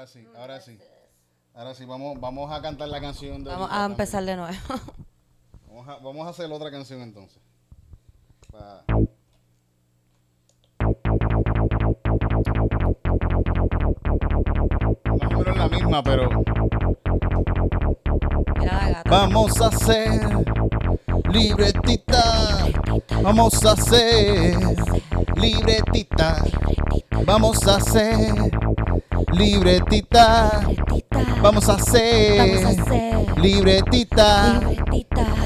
Ahora sí, ahora sí. Ahora sí, vamos, vamos a cantar la canción de Vamos a empezar de nuevo. Vamos a, vamos a hacer otra canción entonces. Pa- Más o menos la misma, pero Mira vamos a hacer libretita. Vamos a hacer libretita. Vamos a hacer libretita. Libretita. Vamos a hacer Vamos a hacer libretita. libretitas.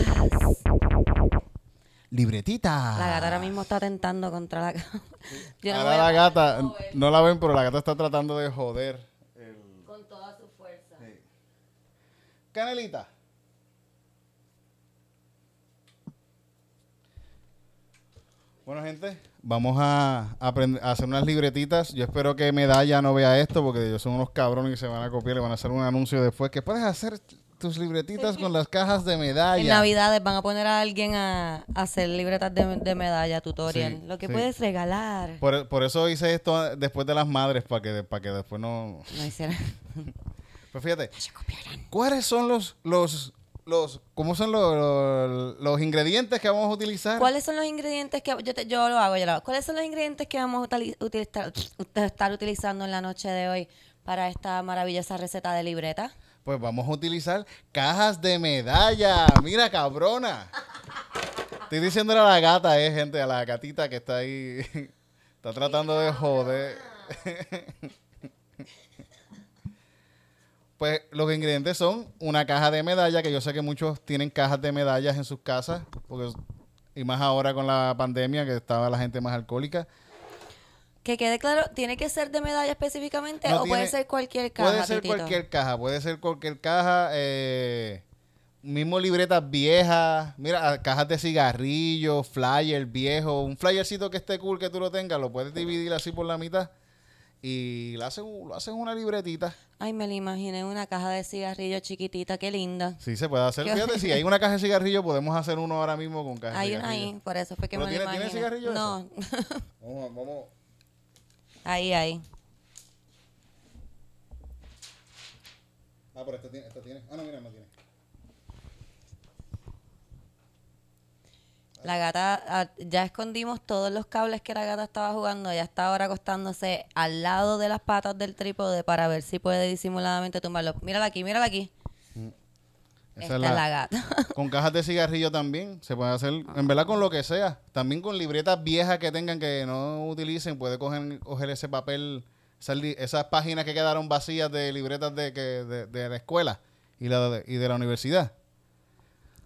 Libretita. La gata ahora mismo está tentando contra la cama. Yo no Ahora voy a la gata, no la ven, pero la gata está tratando de joder. el- Con toda su fuerza. Canelita. Bueno, gente, vamos a, aprender, a hacer unas libretitas. Yo espero que Medalla no vea esto porque ellos son unos cabrones y se van a copiar y van a hacer un anuncio después. que puedes hacer tus libretitas con las cajas de medalla? En Navidades van a poner a alguien a, a hacer libretas de, de medalla, tutorial. Sí, Lo que sí. puedes regalar. Por, por eso hice esto después de las madres, para que, para que después no... No hicieron. Pues fíjate. ¿cuáles son los, los, los, cómo son los, los, los ingredientes que vamos a utilizar? ¿Cuáles son los ingredientes que yo, te- yo lo hago, yo lo hago. ¿Cuáles son los ingredientes que vamos a utili- utilizar, estar utilizando en la noche de hoy para esta maravillosa receta de libreta? Pues vamos a utilizar cajas de medalla. Mira, cabrona. Estoy diciéndole a la gata, eh, gente, a la gatita que está ahí. Está tratando de joder. Pues los ingredientes son una caja de medalla, que yo sé que muchos tienen cajas de medallas en sus casas, porque y más ahora con la pandemia que estaba la gente más alcohólica. Que quede claro, ¿tiene que ser de medalla específicamente No o puede ser cualquier caja? Puede ser Titito? cualquier caja, puede ser cualquier caja, eh, mismo libretas viejas, mira, ah, cajas de cigarrillos, flyer viejo, un flyercito que esté cool que tú lo tengas, lo puedes dividir así por la mitad y lo hacen, lo hacen una libretita. Ay, me la imaginé una caja de cigarrillos chiquitita, qué linda. Sí, se puede hacer. Fíjate, si hay una caja de cigarrillos, podemos hacer uno ahora mismo con caja Hay de una cigarrillos. ahí, por eso fue que ¿Pero me tiene- tiene imaginé. cigarrillo No, Vamos, vamos. ahí, ahí. Ah, pero esta tiene, esta tiene. Ah, no, mira, no tiene. La gata, ah, ya escondimos todos los cables que la gata estaba jugando. Ella está ahora acostándose al lado de las patas del trípode para ver si puede disimuladamente tumbarlo. Mírala aquí, mírala aquí. Esa Esta es la- la gata. Con cajas de cigarrillo también, se puede hacer, en verdad con lo que sea. También con libretas viejas que tengan que no utilicen, puede coger, coger ese papel, esas páginas que quedaron vacías de libretas de, que, de, de la escuela y, la de, y de la universidad.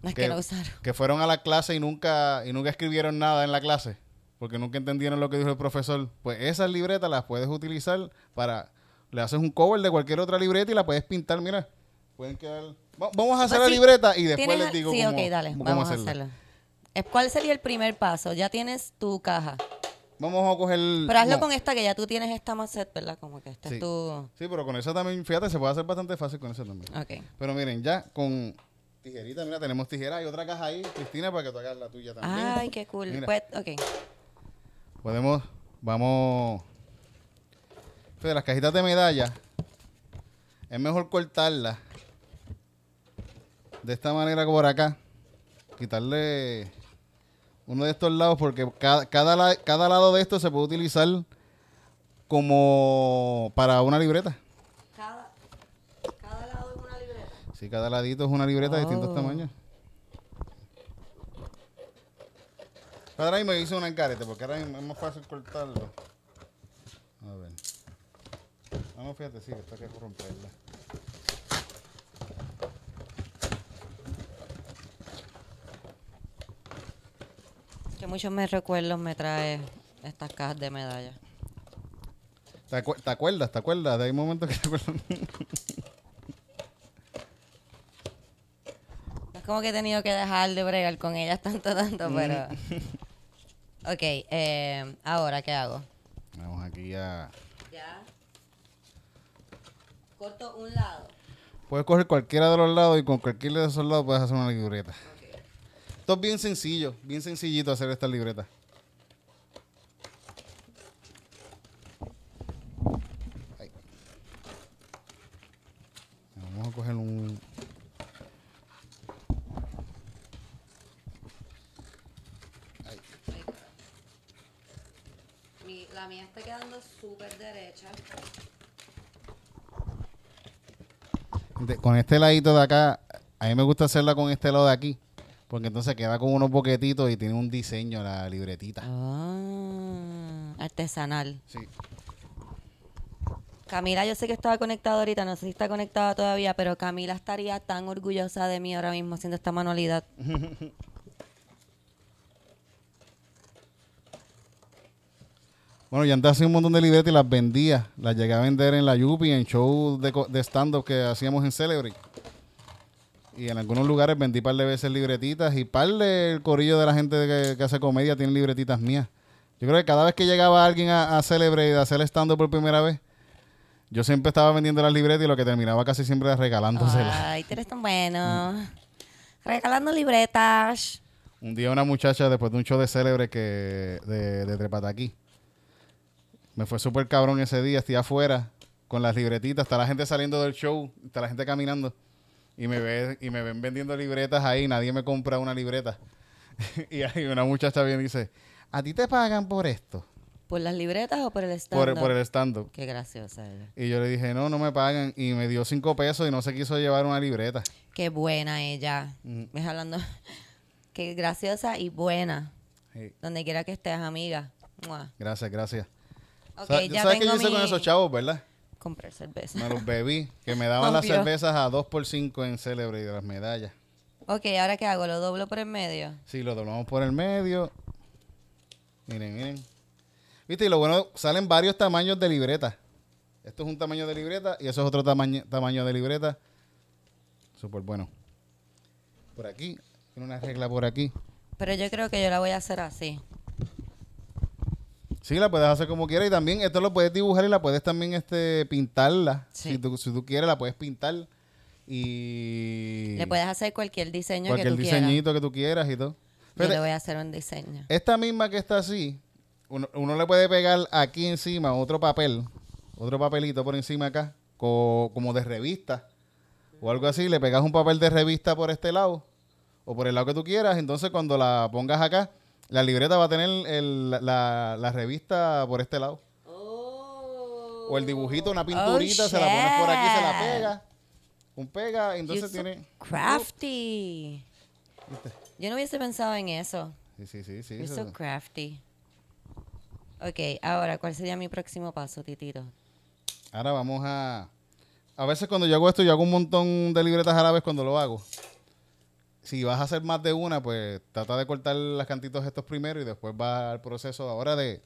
No es que, no usaron. que fueron a la clase y nunca, y nunca escribieron nada en la clase, porque nunca entendieron lo que dijo el profesor. Pues esas libretas las puedes utilizar para, le haces un cover de cualquier otra libreta y la puedes pintar, mira. Pueden quedar... Va- Vamos a hacer Pues la sí, libreta y después ¿Tienes- les digo Sí, cómo, ok, dale, cómo vamos a hacerla. Eh, ¿Cuál sería el primer paso? Ya tienes tu caja. Vamos a coger... Pero hazlo no. con esta que ya tú tienes esta macet, ¿verdad? Como que esta Sí. es tu... Sí, pero con esa también, fíjate, se puede hacer bastante fácil con esa también. Ok. Pero miren, ya con tijerita, mira, tenemos tijera y otra caja ahí, Cristina, para que tú hagas la tuya también. Ay, qué cool. Mira. Pues, ok. Podemos, vamos... Fíjate, las cajitas de medalla, es mejor cortarlas de esta manera por acá. Quitarle uno de estos lados porque cada, cada, cada lado de esto se puede utilizar como para una libreta. Cada, cada lado es una libreta. Sí, cada ladito es una libreta de distintos Oh. tamaños. Ahora mismo hice una encarete porque ahora mismo es más fácil cortarlo. A ver. Vamos, fíjate, sí, esto hay que romperla. Que muchos me recuerdos me trae estas cajas de medallas. ¿Te, acu- te acuerdas? ¿Te acuerdas? De ahí momentos que te acuerdas. No es como que he tenido que dejar de bregar con ellas tanto, tanto, pero... Ok, eh, ahora, ¿qué hago? Vamos aquí a... Ya. Corto un lado. Puedes coger cualquiera de los lados y con cualquiera de esos lados puedes hacer una libreta. Esto es bien sencillo, bien sencillito hacer esta libreta. Ahí. La mía está quedando súper derecha. De- con este ladito de acá, a mí me gusta hacerla con este lado de aquí. Porque entonces queda con unos boquetitos y tiene un diseño la libretita. Ah, artesanal. Sí. Camila, yo sé que estaba conectada ahorita, no sé si está conectada todavía, pero Camila estaría tan orgullosa de mí ahora mismo haciendo esta manualidad. Bueno, yo antes hacía un montón de libretas y las vendía. Las llegué a vender en la Yupi, en shows de, de stand-up que hacíamos en Celebrity. Y en algunos lugares vendí par de veces libretitas y par del corillo de la gente que, que hace comedia tiene libretitas mías. Yo creo que cada vez que llegaba alguien a, a Celebrity a hacer stand-up por primera vez, yo siempre estaba vendiendo las libretas y lo que terminaba casi siempre era regalándoselas. Ay, tú eres tan bueno. Regalando libretas. Un día una muchacha, después de un show de célebre que de, de Trepataquí, me fue súper cabrón ese día, estoy afuera con las libretitas, está la gente saliendo del show, está la gente caminando y me ve y me ven vendiendo libretas ahí, nadie me compra una libreta. y ahí una muchacha viene y dice, ¿a ti te pagan por esto? ¿Por las libretas o por el stand Por, por el stand-up. Qué graciosa ella. Y yo le dije, no, no me pagan. Y me dio cinco pesos y no se quiso llevar una libreta. Qué buena ella. Me hablando. Qué graciosa y buena. Sí, Donde quiera que estés, amiga. Mua. gracias, gracias. Ok, Sa- ya ¿Sabes qué yo hice con esos chavos, verdad? Comprar cerveza. Me los bebí, que me daban las cervezas a 2 por 5 en Celebre de las medallas. Ok, ¿ahora qué hago? ¿Lo doblo por el medio? Sí, lo doblamos por el medio. Miren, miren. Viste, y lo bueno, salen varios tamaños de libreta. Esto es un tamaño de libreta y eso es otro tamaño, tamaño de libreta. Súper bueno. Por aquí, tiene una regla por aquí. Pero yo creo que yo la voy a hacer así. Sí, la puedes hacer como quieras y también esto lo puedes dibujar y la puedes también este pintarla. Sí. Si, tú, si tú quieres, la puedes pintar y Le puedes hacer cualquier diseño cualquier que tú quieras. diseñito que tú quieras y todo. Yo Fíjate, le voy a hacer un diseño. Esta misma que está así, uno, uno le puede pegar aquí encima otro papel, otro papelito por encima acá, co- como de revista o algo así. Le pegas un papel de revista por este lado o por el lado que tú quieras. Entonces, cuando la pongas acá, la libreta va a tener el- la, la revista por este lado. O el dibujito, una pinturita, se la pones por aquí, se la Oh, pega. Un pega, entonces You're so tiene. Crafty. Yo no hubiese pensado en eso. Sí, sí, sí. sí You're eso- so crafty. Ok, ahora, ¿cuál sería mi próximo paso, Titito? Ahora vamos a... A veces cuando yo hago esto, yo hago un montón de libretas vez cuando lo hago. Si vas a hacer más de una, pues trata de cortar las cantitos estos primero y después va al proceso ahora de...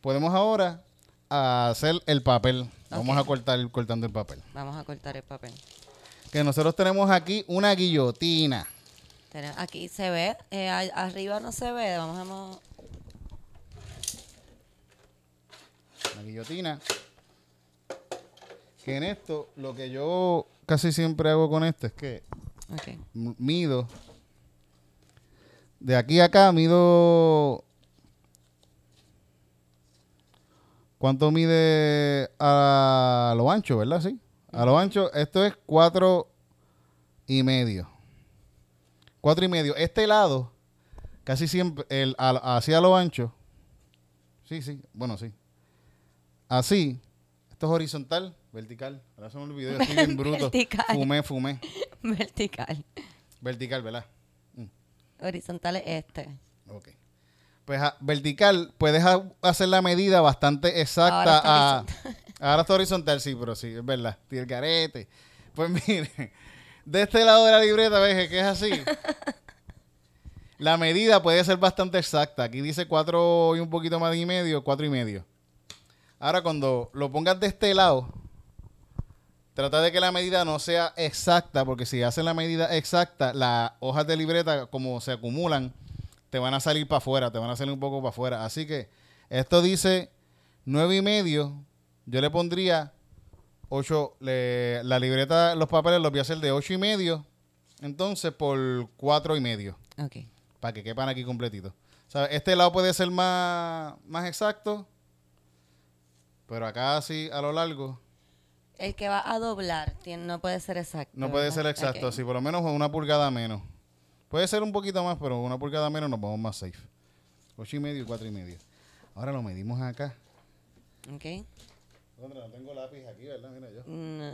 Podemos ahora hacer el papel. Vamos a cortar cortando el papel. Vamos a cortar el papel. Que nosotros tenemos aquí una guillotina. Aquí se ve, eh, arriba no se ve. Vamos a... Una guillotina. Que en esto, lo que yo casi siempre hago con esto es que Ok. m- mido. De aquí a acá mido. ¿Cuánto mide a lo ancho, verdad? Sí. A lo ancho, esto es cuatro y medio. Cuatro y medio. Este lado, casi siempre, el, a- hacia lo ancho. Sí, sí. Bueno, sí. Así. Esto es horizontal, vertical. Ahora se me olvidó. Estoy bien bruto. Vertical. Fumé, fumé. Vertical. Vertical, ¿verdad? Horizontal es este. Ok. Pues a- vertical, puedes ha- hacer la medida bastante exacta. Ahora a- ahora está horizontal, sí, pero sí, es verdad. Tiene el carete. Pues miren, de este lado de la libreta, ves que es así. La medida puede ser bastante exacta. Aquí dice cuatro y un poquito más y medio, cuatro y medio. Ahora, cuando lo pongas de este lado, trata de que la medida no sea exacta, porque si haces la medida exacta, las hojas de libreta, como se acumulan, te van a salir para afuera, te van a salir un poco para afuera. Así que esto dice nueve y medio. Yo le pondría 8, la libreta, los papeles los voy a hacer de ocho y medio, entonces por cuatro y medio, Ok. para que quepan aquí completito. Este lado puede ser más, más exacto, pero acá así a lo largo El que va a doblar tiene- no puede ser exacto. no puede ¿verdad? ser exacto, así por lo menos una pulgada menos. Puede ser un poquito más, pero una pulgada menos nos vamos más safe. Ocho y medio y cuatro y medio. Ahora lo medimos acá. Ok. No tengo lápiz aquí, ¿verdad? Mira yo. No,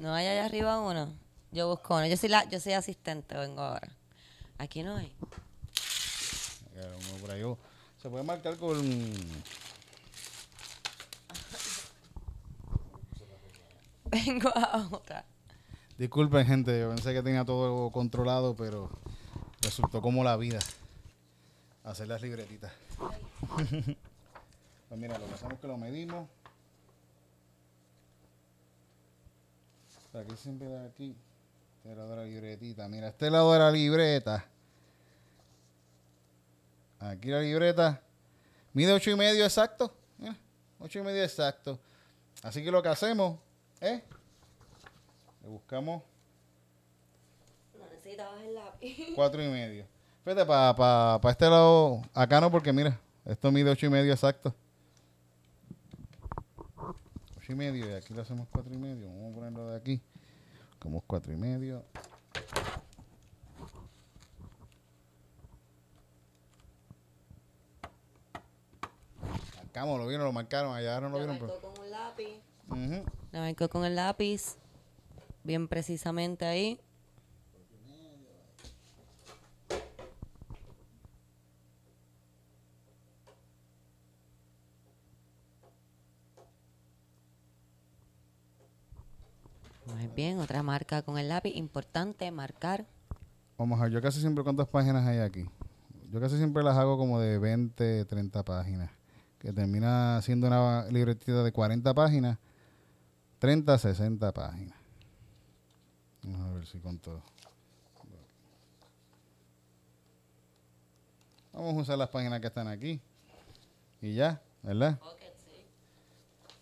no hay allá arriba uno. Yo busco uno. Yo soy, la, yo soy asistente, vengo ahora. Aquí no hay. Acá, uno por ahí. Oh, Se puede marcar con... Vengo ahora. Disculpen, gente, yo pensé que tenía todo controlado, pero resultó como la vida. Hacer las libretitas. pues mira, lo que hacemos es que lo medimos. Aquí siempre da aquí. Este lado de la libretita. Mira, este lado de la libreta. Aquí la libreta. Mide ocho y medio exacto. Mira, ocho y medio exacto. Así que lo que hacemos es. Le buscamos No necesitabas el lápiz. cuatro y medio. Fíjate, para pa, pa este lado, acá no, porque mira, esto mide ocho y medio exacto. Ocho y medio, y aquí lo hacemos cuatro y medio. Vamos a ponerlo de aquí. Como cuatro y medio. Acá lo vieron, lo marcaron, allá no lo Lo vieron. Pero... con un lápiz. Ujú. Lo marco con el lápiz. Bien precisamente ahí. Muy bien, otra marca con el lápiz. Importante marcar. Vamos a ver, yo casi siempre, ¿cuántas páginas hay aquí? Yo casi siempre las hago como de 20, 30 páginas. Que termina siendo una libretita de 40 páginas, 30, 60 páginas. Vamos a ver si con todo. Vamos a usar las páginas que están aquí. Y ya, ¿verdad?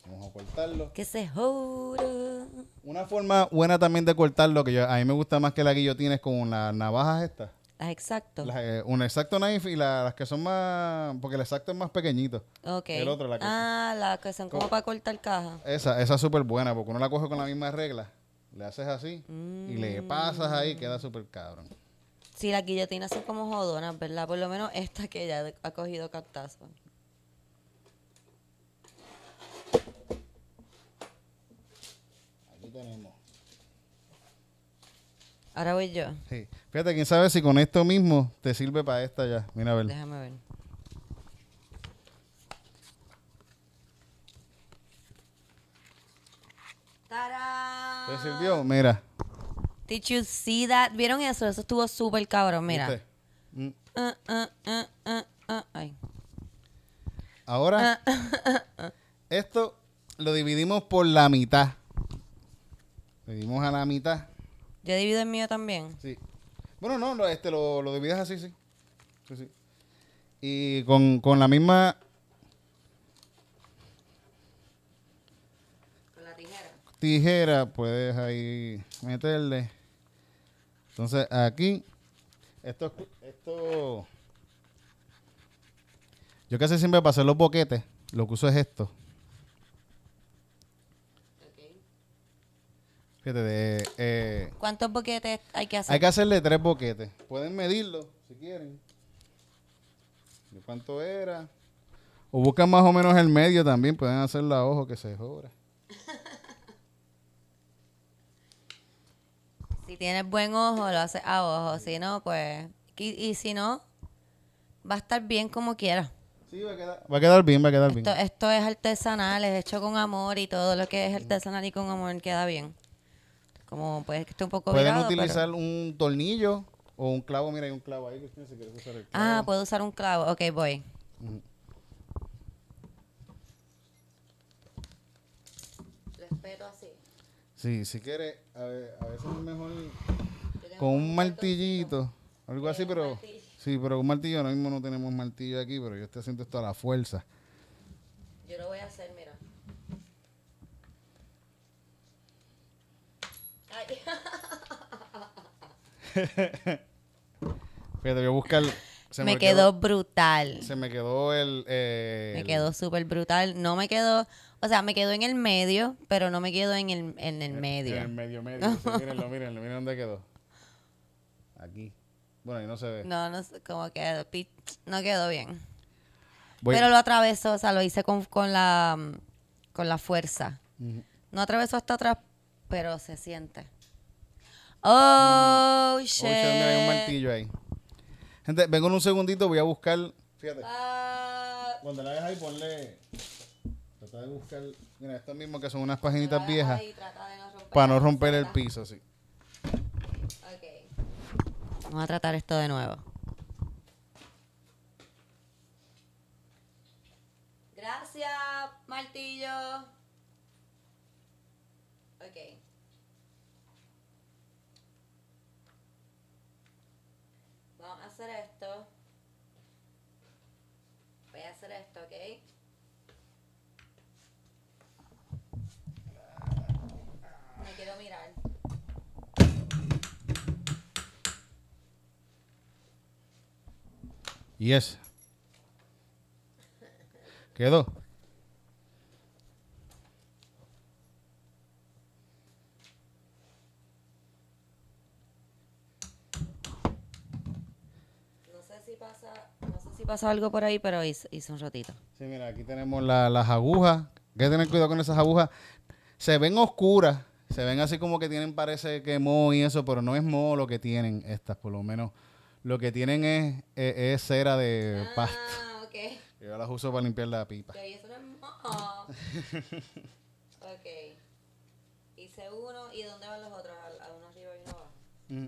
Vamos a cortarlo. Que se joda. Una forma buena también de cortarlo, que yo, a mí me gusta más que la guillotina, es con las navajas estas. Las exacto. Las, eh, un exacto knife y la- las que son más. Porque el exacto es más pequeñito. Ok. el otro, la que- Ah, las que son como para cortar caja. Esa, esa es súper buena porque uno la coge con la misma regla. Le haces así y le pasas ahí, queda súper cabrón. Sí, las guillotinas son como jodonas, ¿verdad? Por lo menos esta que ya ha cogido cartazo. Aquí tenemos. Ahora voy yo. Sí. Fíjate, quién sabe si con esto mismo te sirve para esta ya. Mira a ver. Déjame ver. ¡Tarán! ¿Te sirvió? Mira. Did you see that? ¿Vieron eso? Eso estuvo súper cabrón, mira. Mm. Ay. Ahora, esto lo dividimos por la mitad. Lo dividimos a la mitad. Yo divido el mío también. Sí. Bueno, no, lo, este, lo, lo divides así, sí. Sí, sí. Y con, con la misma Con la tijera. tijera puedes ahí meterle. Entonces aquí, esto, esto, yo casi siempre para hacer los boquetes, lo que uso es esto. Fíjate, de, eh, ¿Cuántos boquetes hay que hacer? hay que hacerle tres boquetes. Pueden medirlo si quieren. ¿De cuánto era? O buscan más o menos el medio también. Pueden hacerlo a ojo que se joda. Si tienes buen ojo, lo haces a ojo. Si no, pues... Y, y si no, va a estar bien como quiera. Sí, va a quedar, va a quedar bien, va a quedar bien. Esto es artesanal, es hecho con amor y todo lo que es artesanal y con amor queda bien. Como puede que esté un poco Pueden virado, pero- utilizar un tornillo o un clavo. Mira, hay un clavo ahí. Cristina, si quieres usar el clavo. Ah, puedo usar un clavo. Ok, voy. Respeto así. Sí, si quieres, a, a veces es mejor con un martillito, algo así, pero sí, pero con un martillo, ahora mismo no tenemos martillo aquí, pero yo estoy haciendo esto a la fuerza. Yo lo voy a hacer, mira. Ay. Fíjate, voy a buscar. se me quedó brutal. Se me quedó el. eh, Me el- quedó súper brutal. No me quedó, o sea, me quedó en el medio, pero no me quedó en el, en el medio. En el medio, medio. sí, mírenlo, mírenlo, miren dónde quedó. Aquí. Bueno, ahí no se ve. No, no sé cómo quedó. No quedó bien. Voy- Pero lo atravesó, o sea, lo hice con, con la con la fuerza. No atravesó hasta atrás, pero se siente. Oh, Oh, shit. shit, mira, hay un martillo ahí. Gente, vengo en un segundito, voy a buscar. Fíjate. Ah, Cuando la hagas ahí, ponle. Trata de buscar. Mira, esto mismo que son unas paginitas viejas. ahí, no Para no romper el piso, sí. Ok. Vamos a tratar esto de nuevo. Gracias, martillo. Ok. Vamos a hacer esto. Voy a hacer esto, ¿ok? Me quiero mirar. Yes. Quedó. No sé si pasa, no sé si pasa algo por ahí, pero hice, hice un ratito. Sí, mira, aquí tenemos la- las agujas. Hay que tener cuidado con esas agujas. Se ven oscuras. Se ven así como que tienen, parece que moho y eso, pero no es moho lo que tienen estas, por lo menos. Lo que tienen es, es, es cera de pasto. Ah, ok. Yo las uso para limpiar la pipa. Ok, eso no es moho. ok. Hice uno, ¿y dónde van los otros? ¿A, a uno arriba y uno abajo? Mm.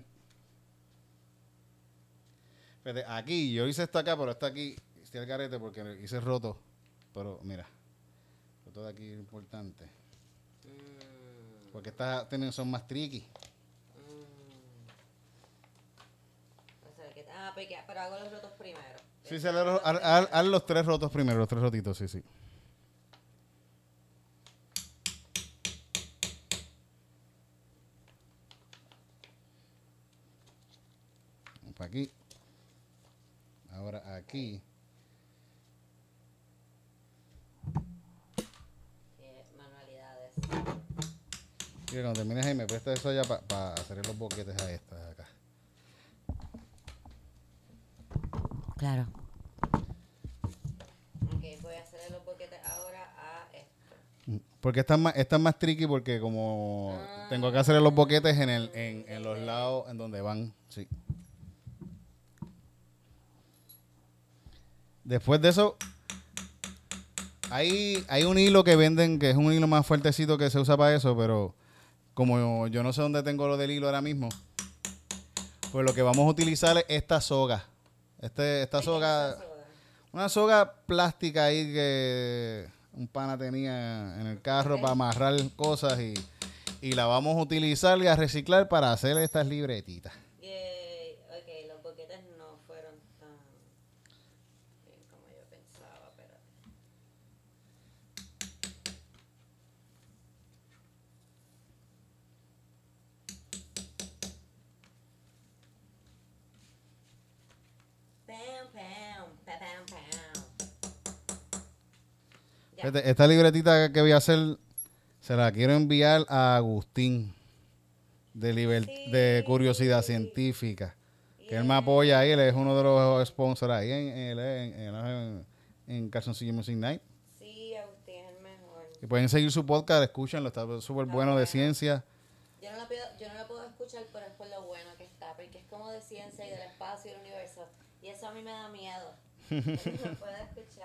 Fíjate, aquí, yo hice esto acá, pero está aquí, hice el garete porque hice roto. Pero mira, roto de aquí es importante. Porque estas tienen, son más tricky. Sea, que- ah, porque- pero hago los rotos primero. Sí, se haz, haz- haz los tres rotos primero, los tres rotitos, sí, sí. Para aquí. Ahora aquí. Qué manualidades. Y cuando termines ahí, me presta eso ya para hacer los boquetes a estas de acá. Claro. Ok, voy a hacer los boquetes ahora a esto. Porque esta es más, esta es más tricky porque como tengo que hacer los boquetes en, el, en, en los lados en donde van. Sí. Después de eso, hay, hay un hilo que venden que es un hilo más fuertecito que se usa para eso, pero como yo no sé dónde tengo lo del hilo ahora mismo, pues lo que vamos a utilizar es esta soga. Este, esta soga, una soga plástica ahí que un pana tenía en el carro para amarrar cosas y, y la vamos a utilizar y a reciclar para hacer estas libretitas. Yay. Ok, los boquetes no fueron tan bien como yo pensaba, pero... Pam, pam, pa, pam, pam. Ya. Fíjate, esta libretita que voy a hacer se la quiero enviar a Agustín de, liber- de Curiosidad Científica. Que él me apoya ahí, él es uno de los sponsors ahí en, en, en, en, Calzoncillo Music Night. Sí, Agustín es el mejor. Y pueden seguir su podcast, escúchenlo, está súper bueno de ciencia. Yo no, lo pido, yo no lo puedo escuchar, pero es por lo bueno que está, porque es como de ciencia y del espacio y del universo. Y eso a mí me da miedo. No puedo escuchar.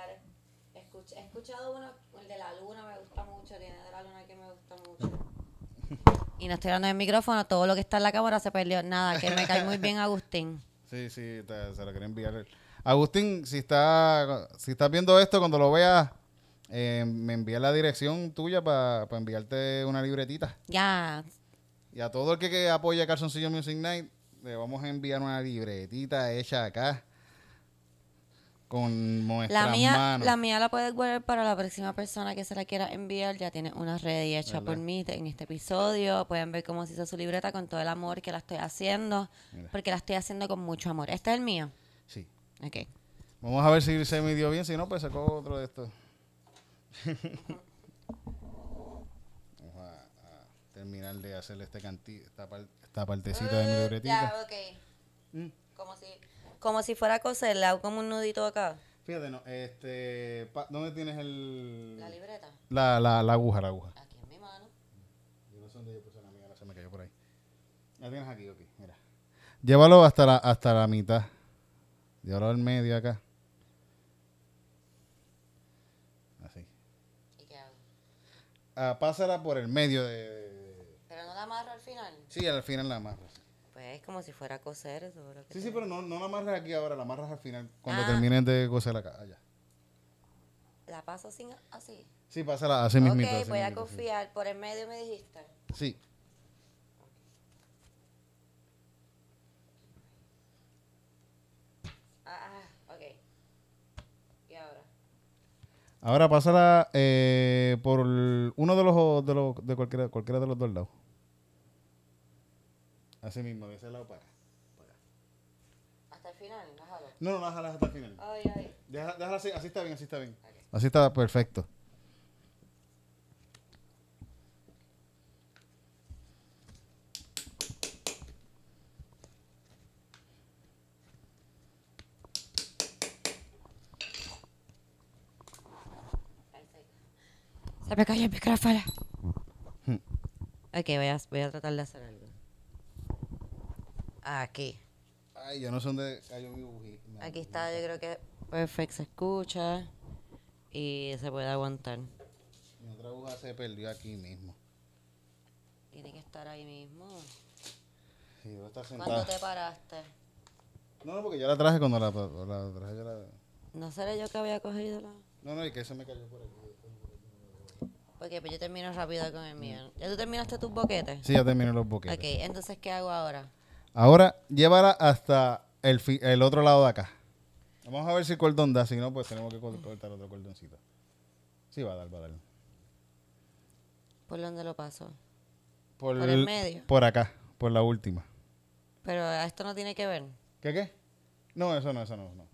Escuch- he escuchado uno, el de la luna me gusta mucho, tiene de la luna que me gusta mucho. Y no estoy hablando del micrófono, todo lo que está en la cámara se perdió. Nada, que me cae muy bien Agustín. Sí, sí, te- se lo quería enviar. Agustín, si está, si estás viendo esto, cuando lo veas, eh, me envía la dirección tuya para enviarte una libretita. Ya, Y a todo el que, que apoya Calzoncillo Music Night, le vamos a enviar una libretita hecha acá con nuestras la mía, manos. la mía la puedes guardar para la próxima persona que se la quiera enviar. Ya tiene una ready hecha por mí en este episodio. Pueden ver cómo se hizo su libreta con todo el amor que la estoy haciendo. Mira. Porque la estoy haciendo con mucho amor. Este es el mío. Sí. Ok. Vamos a ver si se me dio bien, si no, pues sacó otro de estos. Vamos a, a terminar de hacerle este canti, esta, par- esta partecita de mi libretita. Ya, ok. Como si, como si fuera a coser, le hago como un nudito acá. Fíjate, no, este, pa- ¿dónde tienes el... La libreta. La, la, la aguja, la aguja. Aquí en mi mano. Yo no sé dónde yo puse la mía, ahora se me cayó por ahí. La tienes aquí, ok, mira. Llévalo hasta la, hasta la mitad. Llévalo al medio acá. Así. ¿Y qué hago? Ah, pásala por el medio de... Pero no la amarro al final. Sí, al final la amarras. Pues es como si fuera a coser eso. lo que Sí, sí, pero no, no la amarras aquí ahora, la amarras al final, cuando Ah. termines de coser acá. Allá. La paso sin, así. Sí, pásala así mismito. ok, voy a sí. confiar. Por el medio me dijiste. Sí. Ah, ok. ¿Y ahora? Ahora pásala eh, por uno de los de los de cualquiera, cualquiera de los dos lados. Así mismo, de ese lado para acá. Hasta el final, bájalo. No, no, déjala hasta el final. Ay, ay. Deja- Déjala así, así está bien, así está bien. Así está perfecto. Se me cayó el micrófono. ok, voy a, voy a tratar de hacer algo. Aquí. Ay, yo no sé dónde cayó mi bujía. Aquí está, yo creo que perfecto se escucha y se puede aguantar. Mi otra aguja se perdió aquí mismo. Tiene que estar ahí mismo. Sí, estar ¿Cuándo te paraste? No, no, porque yo la traje cuando la, la traje. Yo la... ¿No seré yo que había cogido la...? No, no, y que se me cayó por aquí. Porque pues yo termino rápido con el mío. ¿Ya tú terminaste tus boquetes? Sí, ya terminé los boquetes. Ok, entonces, ¿qué hago ahora? Ahora, llévala hasta el, fi- el otro lado de acá. Vamos a ver si el cordón da, si no, pues tenemos que cor- cortar otro cordoncito. Sí, va a dar, va a dar. ¿Por dónde lo paso? Por, ¿Por el medio? Por acá, por la última. Pero a esto no tiene que ver. ¿Qué qué? No, eso no, eso no, no.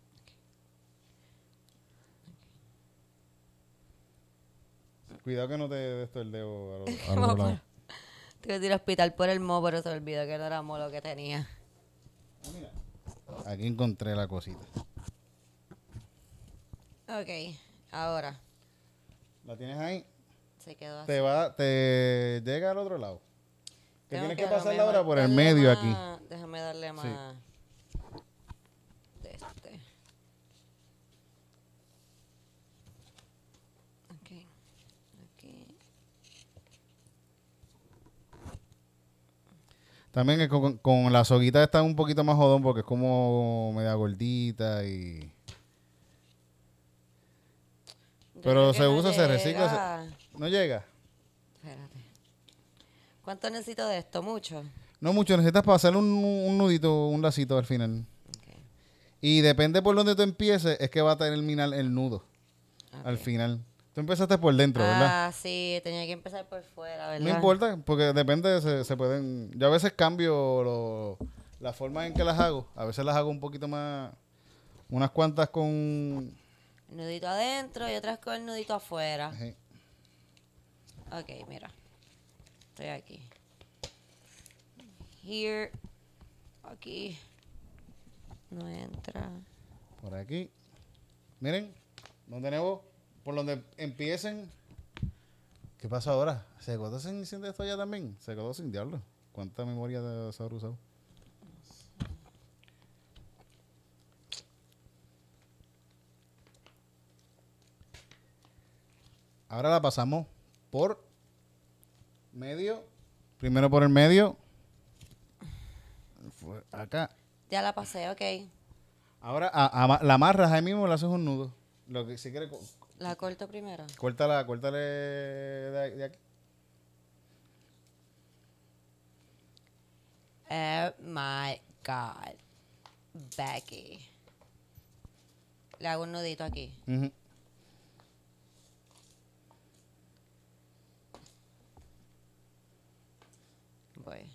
Cuidado que no te des esto el dedo a los, a los Vamos lados. Tuve que ir al hospital por el mo, pero se olvidó que no era mo lo que tenía. Ah, mira. Aquí encontré la cosita. Ok, ahora. ¿La tienes ahí? Se quedó así. Te va, te llega al otro lado. Que tienes que pasarla ahora por el medio aquí. Déjame darle más este. Ok. Aquí. También que con, con la soguita está un poquito más jodón porque es como media gordita y... Yo Pero se no usa, se recicla, se-. ¿No llega? Espérate. ¿Cuánto necesito de esto? ¿Mucho? No mucho, necesitas para hacer un, un nudito, un lacito al final. Y depende por donde tú empieces, es que va a terminar el nudo al final. Tú empezaste por dentro, ¿verdad? Ah, sí, tenía que empezar por fuera, ¿verdad? No importa, porque depende, se, se pueden... Yo a veces cambio lo- la forma en que las hago. A veces las hago un poquito más... Unas cuantas con... El nudito adentro y otras con el nudito afuera. Ajá. Ok, mira. Estoy aquí. Here. Aquí. No entra. Por aquí. Miren, no tenemos por donde empiecen. ¿Qué pasa ahora? ¿Se quedó sin, sin esto ya también? Se quedó sin diablo. ¿Cuánta memoria de habrá usado? Ahora la pasamos por medio. Primero por el medio. Fue Acá. Ya la pasé, ok. Ahora a- la amarras ahí mismo, le haces un nudo. Lo que si quieres, La corto primero. córtala, córtale de, de aquí. Oh my God. Becky. Le hago un nudito aquí. Ujú. Voy.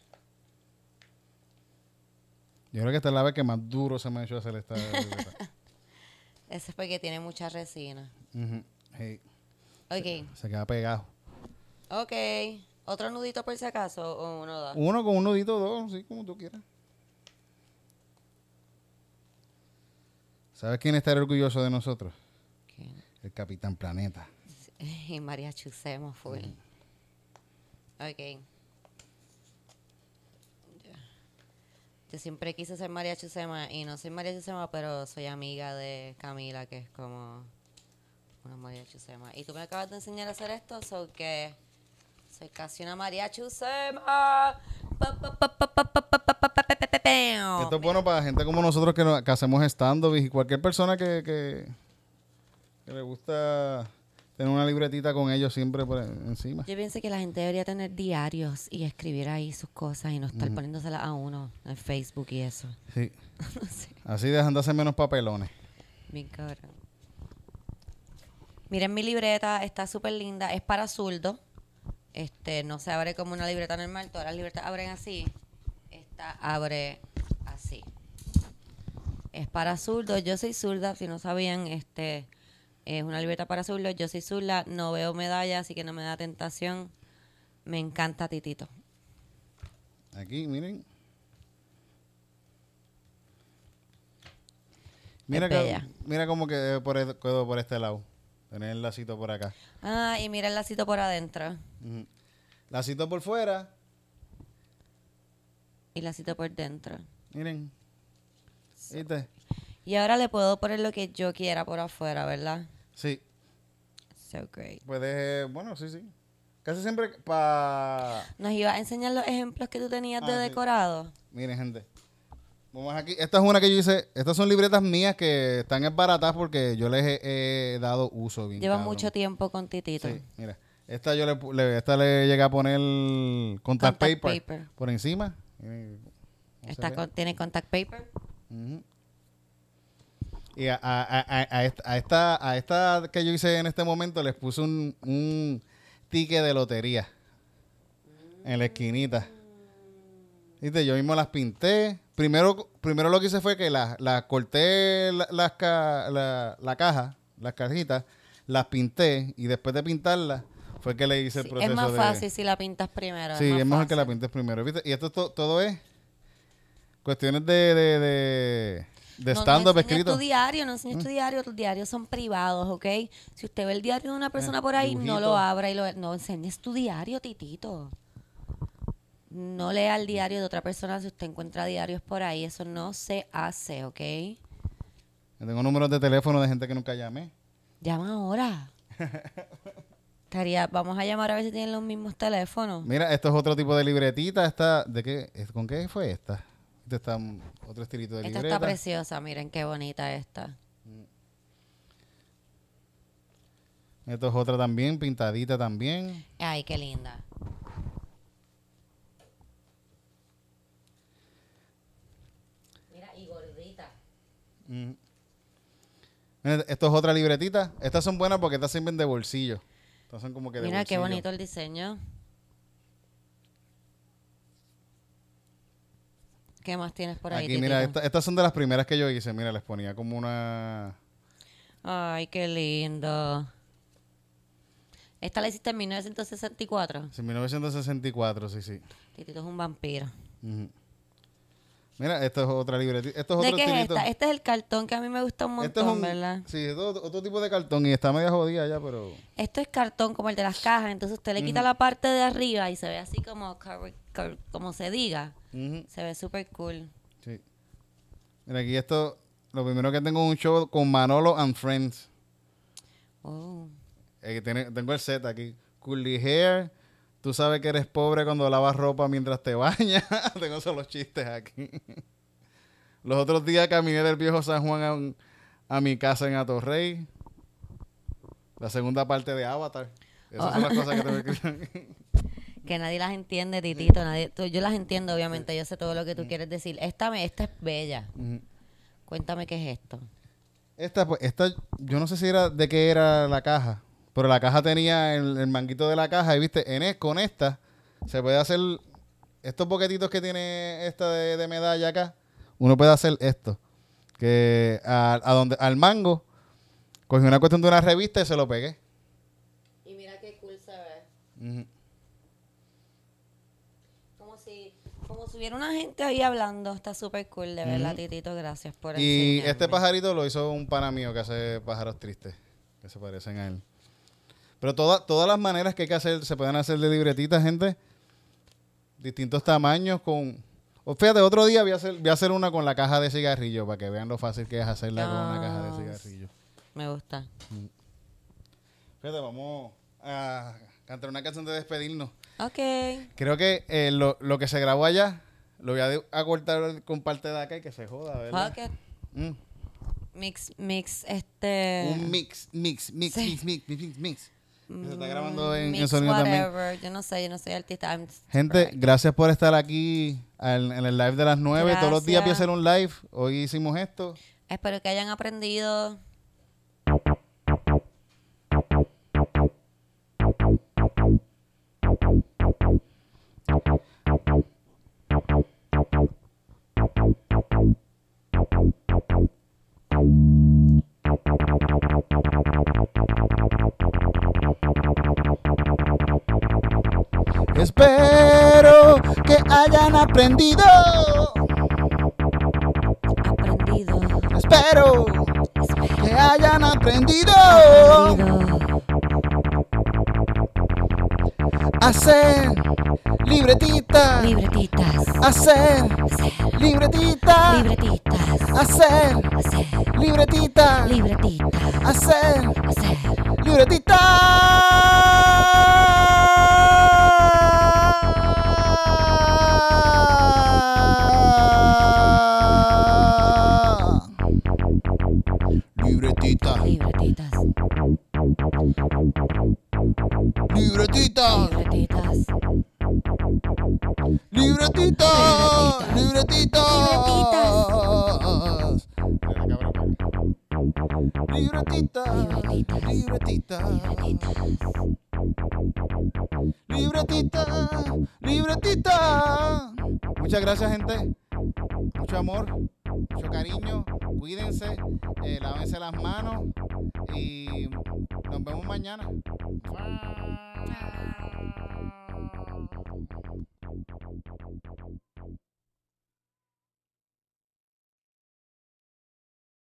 Yo creo que esta es la vez que más duro se me ha hecho hacer esta. esta. Ese es porque tiene mucha resina. Sí, Ok. se queda pegado. Ok. ¿Otro nudito por si acaso o uno da? Uno con un nudito, dos, sí, como tú quieras. ¿Sabes quién estaría orgulloso de nosotros? ¿Quién? El Capitán Planeta. Y María Chusema full. Ok. Ya. Yo siempre quise ser María Chusema y no soy María Chusema, pero soy amiga de Camila, que es como una mariachi sema. Y tú me acabas de enseñar a hacer esto, so que soy casi una mariachi sema. Esto es bueno para gente como nosotros que, hacemos stand-up y cualquier persona que, que, le gusta tener una libretita con ellos siempre por encima. Yo pienso que la gente debería tener diarios y escribir ahí sus cosas y no estar poniéndoselas a uno en Facebook y eso. Sí. Así dejan de hacer menos papelones. bien cabrón. Miren mi libreta, está súper linda, es para zurdo. Este, no se abre como una libreta normal, todas las libretas abren así. Esta abre así. Es para zurdo, yo soy zurda, si no sabían, este es una libreta para zurdo, yo soy zurda, no veo medalla, así que no me da tentación. Me encanta Titito. Aquí, miren. Mira, que- mira cómo quedó por, e- quedó por este lado. Tener el lacito por acá. Ah, y mira el lacito por adentro Ujú. Lacito por fuera. y lacito por dentro. Miren. ¿Viste? Y ahora le puedo poner lo que yo quiera por afuera, ¿verdad? Sí. So great. Puedes, bueno, sí, sí. Casi siempre para... Nos iba a enseñar los ejemplos que tú tenías de Ah, sí. decorado. Miren, gente. Vamos aquí. Esta es una que yo hice. Estas son libretas mías que están baratadas porque yo les he, he dado uso. Bien Lleva cabrón. mucho tiempo con Titito. Sí, mira. Esta yo le, esta le llegué a poner contact, Contact paper, paper. por encima. Está con- tiene contact paper. Y a, a- a- esta, a esta a esta que yo hice en este momento les puse un, un ticket de lotería en la esquinita. ¿Viste? Yo mismo las pinté. Primero, primero lo que hice fue que las las corté la, las ca- la, la caja, las cajitas, las pinté y después de pintarlas fue que le hice el proceso es más de... fácil si la pintas primero. Sí, más es mejor que la pintes primero. ¿viste? Y esto to- todo es cuestiones de, de, de, de No, stand-up no enseñes escrito. Mm. tu diario, no enseñes tu diario, tus diarios son privados, ¿ok? Si usted ve el diario de una persona por ahí, no Eh, lo abra y lo... No enseñes tu diario, titito. No lea el diario de otra persona si usted encuentra diarios por ahí. Eso no se hace, ¿ok? Yo Tengo números de teléfono de gente que nunca llamé. Llama ahora. Estaría, vamos a llamar a ver si tienen los mismos teléfonos. Mira, esto es otro tipo de libretita. Esta, ¿de qué? es- ¿Con qué fue esta? Este está mm, otro estilito de Esta libreta. está preciosa, miren qué bonita esta. Esto es otra también, pintadita también. Ay, qué linda. Mira, y gordita. Mm. Esto es otra libretita. Estas son buenas porque estas sirven de bolsillo. Estas son como que de Mira qué bonito el diseño. ¿Qué más tienes por ahí? Aquí, mira, esta- estas son de las primeras que yo hice. Mira, les ponía como una... Ay, qué lindo. Esta la hiciste en 1964. Sí, 1964, sí, sí. Titito es un vampiro. Ujú. Mira, esto es otra libretita. Esto es ¿De otro qué es esta? Este es el cartón que a mí me gusta un Esto montón, es un, ¿verdad? Sí, es otro, otro tipo de cartón y está media jodida ya, pero... Esto es cartón como el de las cajas, entonces usted le quita la parte de arriba y se ve así como, como se diga. Ujú, Se ve súper cool. Sí. Mira, aquí esto... Lo primero que tengo es un show con Manolo and Friends. Oh. Eh, tengo el set aquí. Curly hair. Tú sabes que eres pobre cuando lavas ropa mientras te bañas. tengo solo chistes aquí. Los otros días caminé del viejo San Juan a, un- a mi casa en Atorrey. La segunda parte de Avatar. Esas son las cosas que tengo que nadie las entiende, Titito. Nadie, tú- yo las entiendo, obviamente. Yo sé todo lo que tú quieres decir. Esta, esta es bella. Cuéntame qué es esto. Esta, pues, esta, yo no sé si era de qué era la caja, pero la caja tenía el, el manguito de la caja y viste, en es- con esta se puede hacer estos boquetitos que tiene esta de, de medalla acá, uno puede hacer esto, que a, a donde, al mango, cogí una cuestión de una revista y se lo pegué. Y mira qué cool se ve. Como si, como si hubiera una gente ahí hablando. Está súper cool, de verdad, Ujú. Titito. Gracias por Y enseñarme. este pajarito lo hizo un pana mío que hace pájaros tristes, que se parecen a él. Pero toda- todas las maneras que hay que hacer, se pueden hacer de libretitas, gente. Distintos tamaños con... o fíjate, otro día voy a, hacer, voy a hacer una con la caja de cigarrillo para que vean lo fácil que es hacerla con una caja de Ah, cigarrillo. Me gusta. Fíjate, vamos a cantar una canción de despedirnos. Ok. Creo que eh, lo, lo que se grabó allá lo voy a, cortar con parte de acá y que se joda, ¿verdad? Ok. Mm. Mix, mix, este... Un mix, mix, mix, Sí. mix, mix, mix, mix. Se está grabando mm, en, en mix sonido también. whatever. Yo no sé, yo no soy artista. Gente, gracias por estar aquí al- en el live de las 9. Todos los días voy a Gracias. hacer un live. Hoy hicimos esto. Espero que hayan aprendido. Espero que hayan aprendido. Aprendido. Espero que hayan aprendido hacer libretita. Libretitas. Hacer Hacer libretita. libretitas. Hacer Hacer libretita. libretitas. Hacer Hacer libretita.